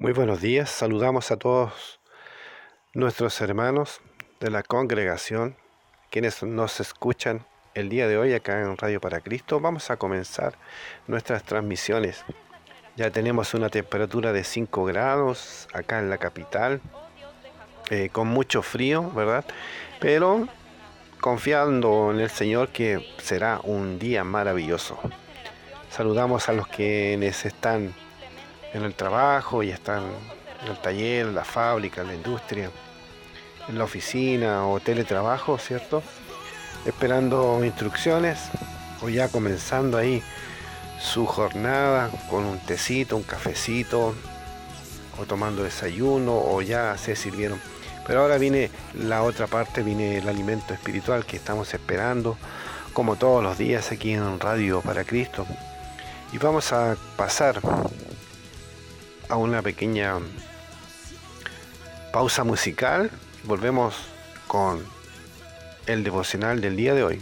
Muy buenos días, saludamos a todos nuestros hermanos de la congregación, quienes nos escuchan el día de hoy acá en Radio para Cristo. Vamos a comenzar nuestras transmisiones. Ya tenemos una temperatura de 5 grados acá en la capital, eh, con mucho frío, ¿verdad? Pero confiando en el Señor que será un día maravilloso. Saludamos a los quienes están en el trabajo y están en el taller, en la fábrica, en la industria, en la oficina o teletrabajo, ¿cierto? Esperando instrucciones o ya comenzando ahí su jornada con un tecito, un cafecito o tomando desayuno o ya se sirvieron. Pero ahora viene la otra parte, viene el alimento espiritual que estamos esperando como todos los días aquí en Radio para Cristo. Y vamos a pasar a una pequeña pausa musical. Volvemos con el devocional del día de hoy.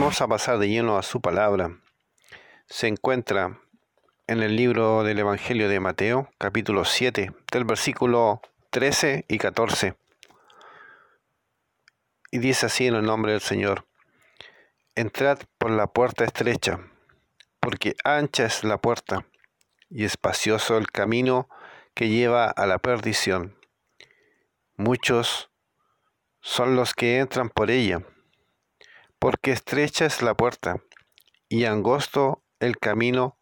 Vamos a pasar de lleno a su palabra. Se encuentra en el libro del Evangelio de Mateo, capítulo 7, del versículo 13 y 14. Y dice así en el nombre del Señor, entrad por la puerta estrecha, porque ancha es la puerta y espacioso el camino que lleva a la perdición. Muchos son los que entran por ella, porque estrecha es la puerta y angosto el camino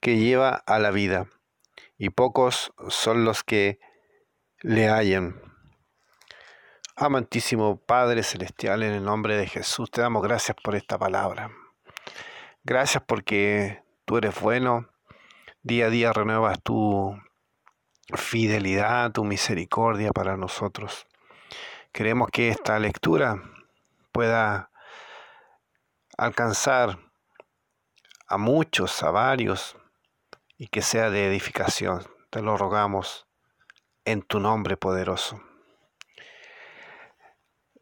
que lleva a la vida, y pocos son los que le hallan. Amantísimo Padre Celestial, en el nombre de Jesús, te damos gracias por esta palabra. Gracias porque tú eres bueno, día a día renuevas tu fidelidad, tu misericordia para nosotros. Queremos que esta lectura pueda alcanzar a muchos, a varios, y que sea de edificación. Te lo rogamos en tu nombre poderoso.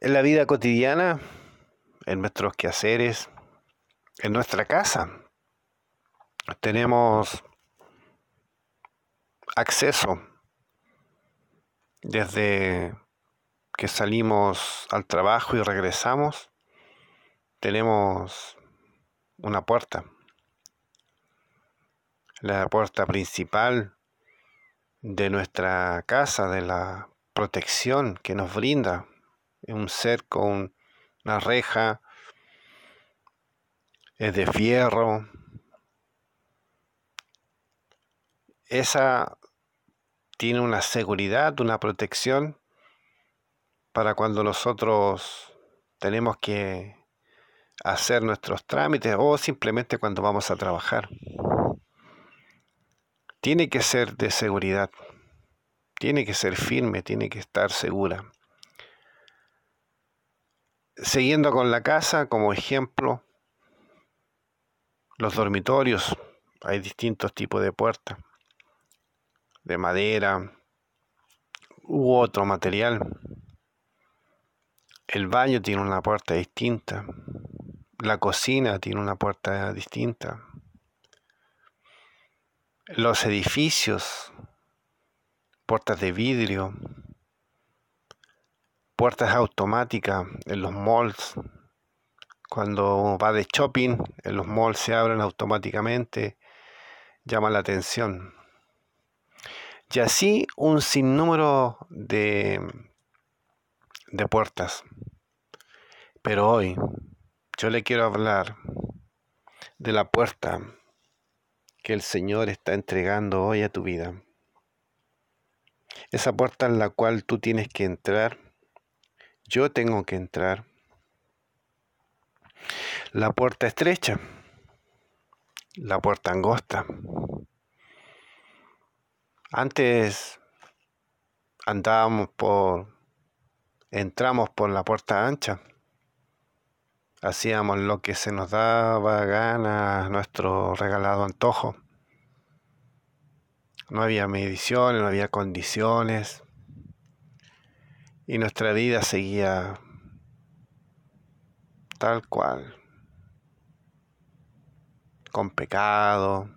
En la vida cotidiana, en nuestros quehaceres, en nuestra casa, tenemos acceso desde que salimos al trabajo y regresamos, tenemos una puerta. La puerta principal de nuestra casa, de la protección que nos brinda un cerco, una reja, es de fierro. Esa tiene una seguridad, una protección para cuando nosotros tenemos que hacer nuestros trámites o simplemente cuando vamos a trabajar. Tiene que ser de seguridad, tiene que ser firme, tiene que estar segura. Siguiendo con la casa como ejemplo, los dormitorios, hay distintos tipos de puertas, de madera u otro material. El baño tiene una puerta distinta. La cocina tiene una puerta distinta. Los edificios, puertas de vidrio, puertas automáticas en los malls. Cuando va de shopping, en los malls se abren automáticamente, llama la atención. Y así un sinnúmero de de puertas. Pero hoy yo le quiero hablar de la puerta que el Señor está entregando hoy a tu vida. Esa puerta en la cual tú tienes que entrar, yo tengo que entrar. La puerta estrecha, la puerta angosta. Antes andábamos por entramos por la puerta ancha. Hacíamos lo que se nos daba gana, nuestro regalado antojo. No había mediciones, no había condiciones. Y nuestra vida seguía tal cual, con pecado,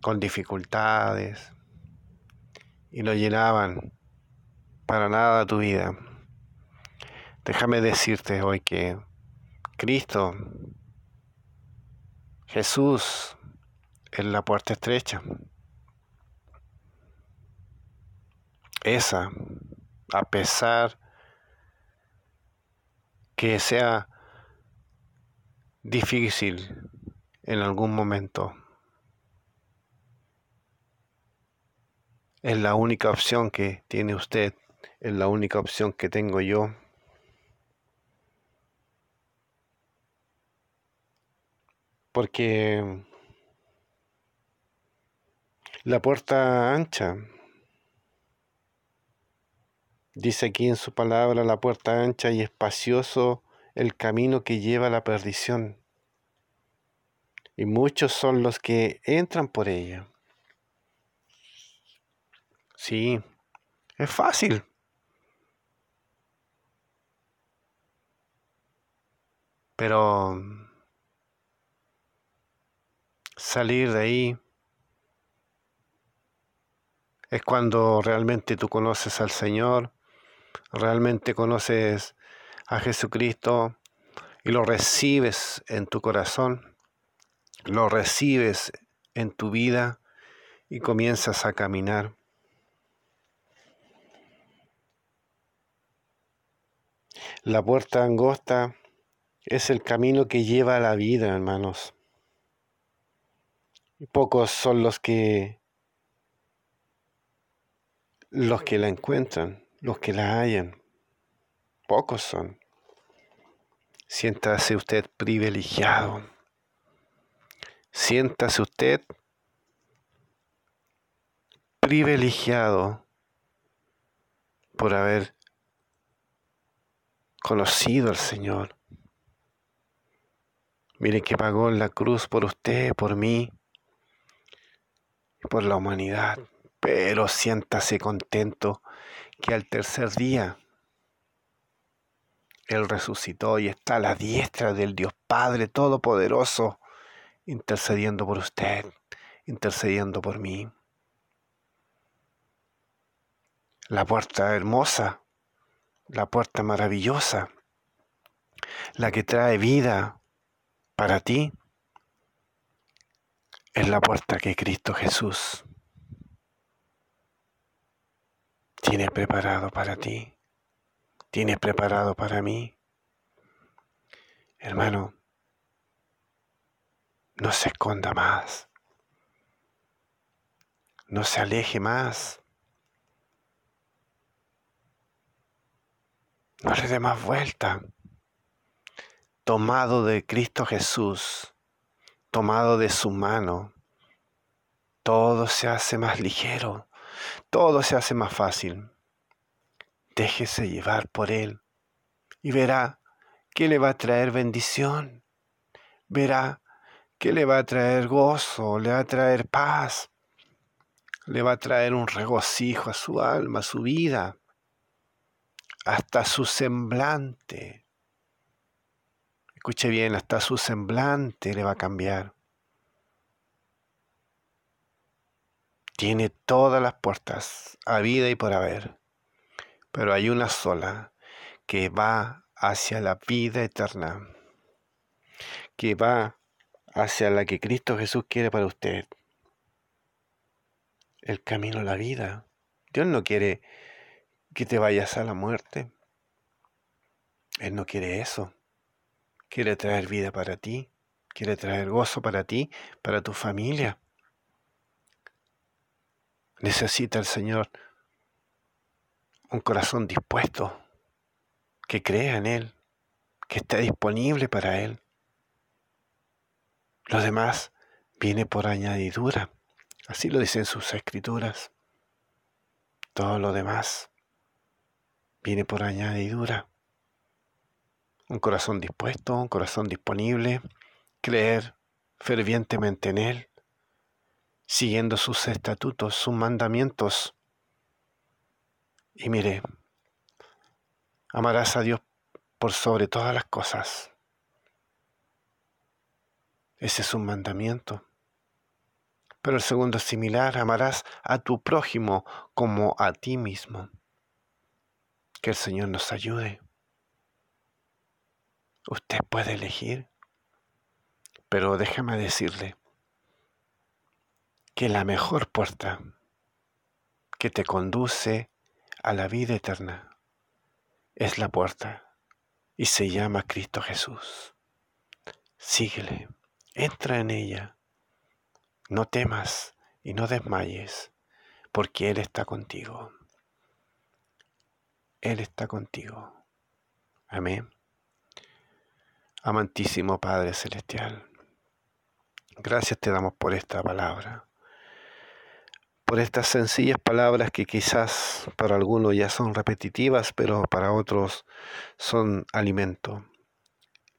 con dificultades, y lo llenaban para nada tu vida. Déjame decirte hoy que Cristo, Jesús, es la puerta estrecha. Esa, a pesar que sea difícil en algún momento, es la única opción que tiene usted es la única opción que tengo yo. Porque la puerta ancha, dice aquí en su palabra, la puerta ancha y espacioso el camino que lleva a la perdición. Y muchos son los que entran por ella. Sí, es fácil. Pero salir de ahí es cuando realmente tú conoces al Señor, realmente conoces a Jesucristo y lo recibes en tu corazón, lo recibes en tu vida y comienzas a caminar. La puerta angosta es el camino que lleva a la vida, hermanos. Pocos son los que los que la encuentran, los que la hallan. Pocos son. Siéntase usted privilegiado. Siéntase usted privilegiado por haber conocido al Señor. Mire que pagó la cruz por usted, por mí por la humanidad. Pero siéntase contento que al tercer día Él resucitó y está a la diestra del Dios Padre Todopoderoso, intercediendo por usted, intercediendo por mí. La puerta hermosa la puerta maravillosa, la que trae vida para ti, es la puerta que Cristo Jesús tiene preparado para ti, tiene preparado para mí. Hermano, no se esconda más, no se aleje más No le dé más vuelta. Tomado de Cristo Jesús, tomado de su mano, todo se hace más ligero, todo se hace más fácil. Déjese llevar por Él y verá que le va a traer bendición. Verá que le va a traer gozo, le va a traer paz, le va a traer un regocijo a su alma, a su vida hasta su semblante. Escuche bien, hasta su semblante le va a cambiar. Tiene todas las puertas, a vida y por haber, pero hay una sola que va hacia la vida eterna, que va hacia la que Cristo Jesús quiere para usted. El camino a la vida. Dios no quiere que te vayas a la muerte. Él no quiere eso. Quiere traer vida para ti, quiere traer gozo para ti, para tu familia. Necesita el Señor un corazón dispuesto, que crea en Él, que esté disponible para Él. Lo demás viene por añadidura. Así lo dicen sus escrituras. Todo lo demás viene por añadidura. Un corazón dispuesto, un corazón disponible, creer fervientemente en Él, siguiendo sus estatutos, sus mandamientos. Y mire, amarás a Dios por sobre todas las cosas. Ese es un mandamiento. Pero el segundo es similar, amarás a tu prójimo como a ti mismo. Que el Señor nos ayude. Usted puede elegir, pero déjame decirle que la mejor puerta que te conduce a la vida eterna es la puerta y se llama Cristo Jesús. Síguele, entra en ella, no temas y no desmayes, porque Él está contigo. Él está contigo. Amén. Amantísimo Padre Celestial, gracias te damos por esta palabra, por estas sencillas palabras que quizás para algunos ya son repetitivas, pero para otros son alimento.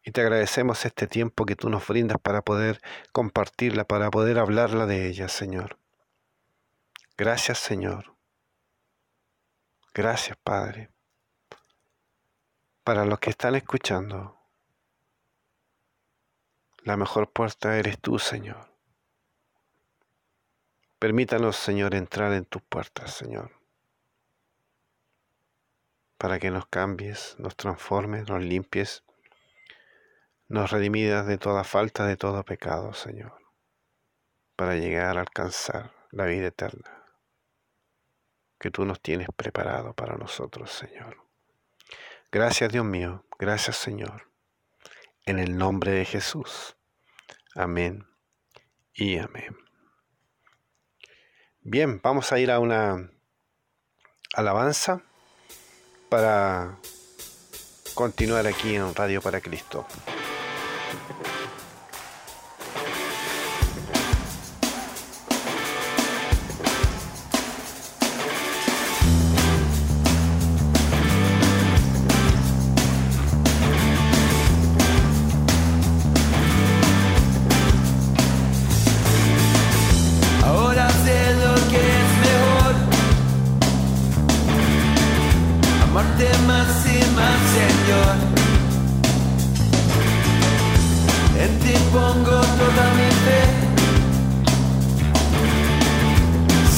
Y te agradecemos este tiempo que tú nos brindas para poder compartirla, para poder hablarla de ella, Señor. Gracias, Señor. Gracias, Padre. Para los que están escuchando, La mejor puerta eres tú, Señor. Permítanos, Señor, entrar en tus puertas, Señor, para que nos cambies, nos transformes, nos limpies, nos redimidas de toda falta, de todo pecado, Señor, para llegar a alcanzar la vida eterna que tú nos tienes preparado para nosotros, Señor. Gracias, Dios mío, gracias, Señor, en el nombre de Jesús. Amén y amén. Bien, vamos a ir a una alabanza para continuar aquí en Radio para Cristo.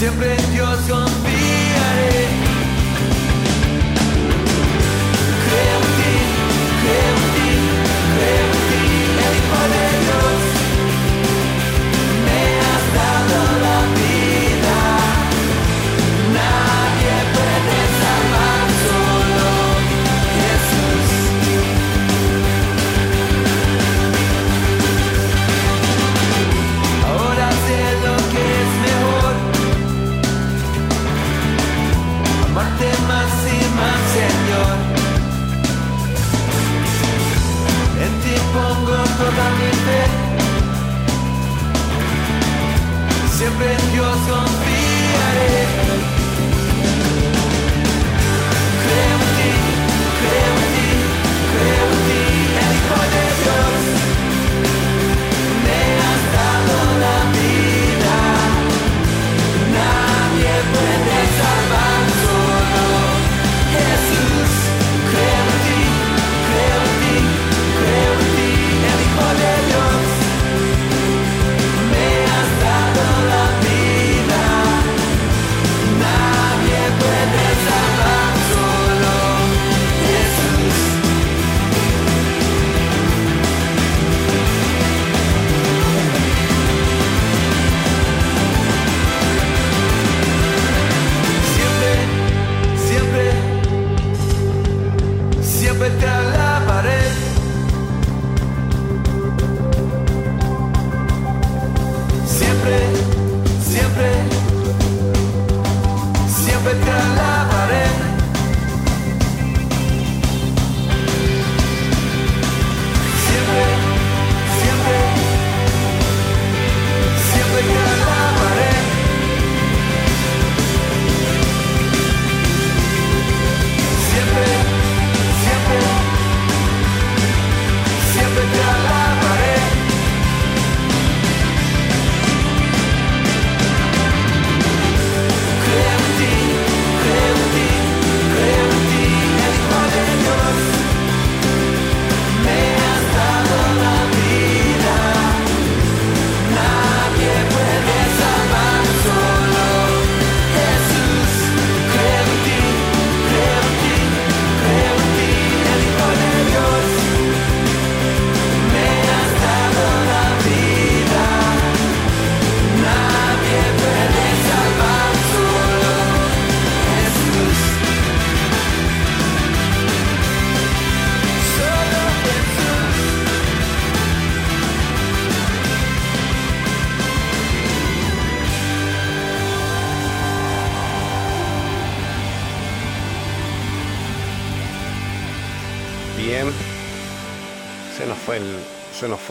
Siempre Dios conmigo. siempre en Dios confiaré.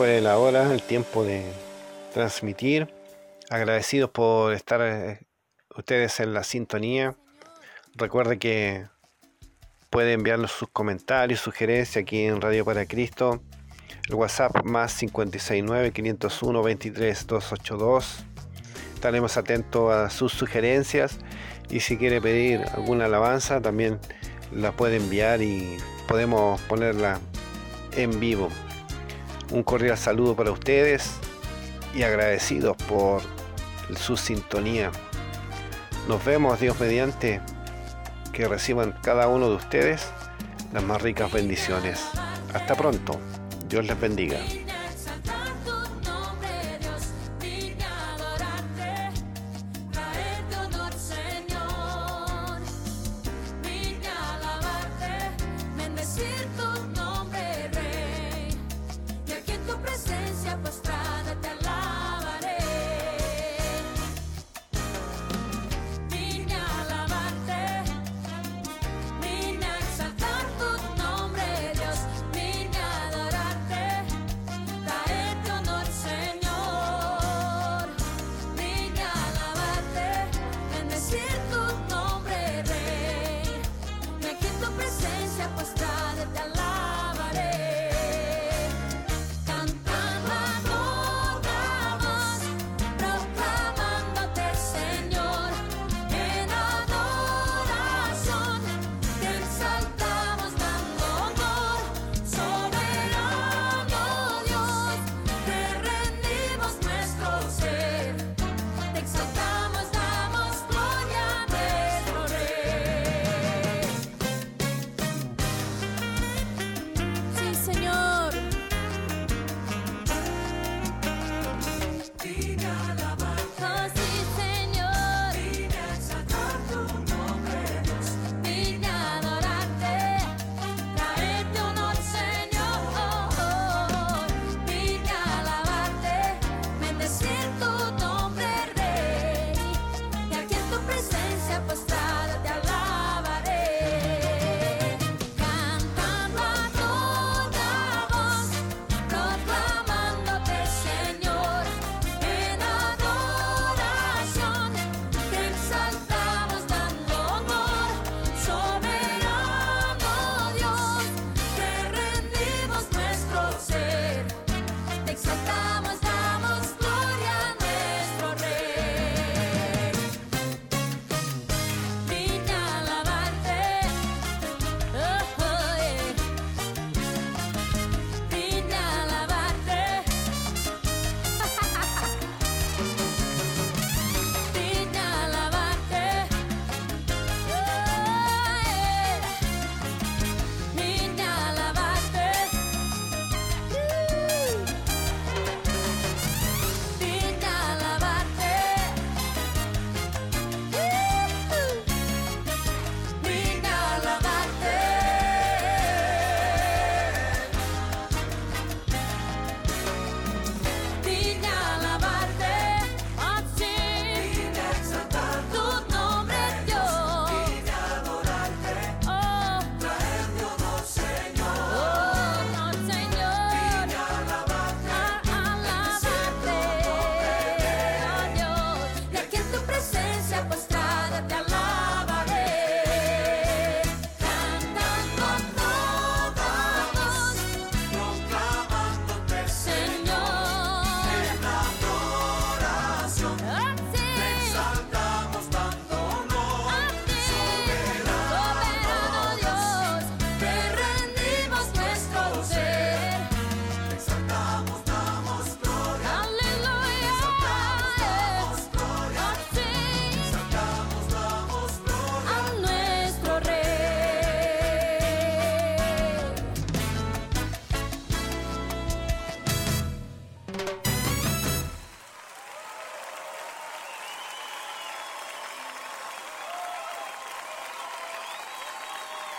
Fue la hora, el tiempo de transmitir. Agradecidos por estar eh, ustedes en la sintonía. Recuerde que puede enviarnos sus comentarios, sugerencias aquí en Radio para Cristo. El WhatsApp más 569 501 23 282. Estaremos atentos a sus sugerencias y si quiere pedir alguna alabanza también la puede enviar y podemos ponerla en vivo. Un cordial saludo para ustedes y agradecidos por su sintonía. Nos vemos, Dios mediante, que reciban cada uno de ustedes las más ricas bendiciones. Hasta pronto. Dios les bendiga.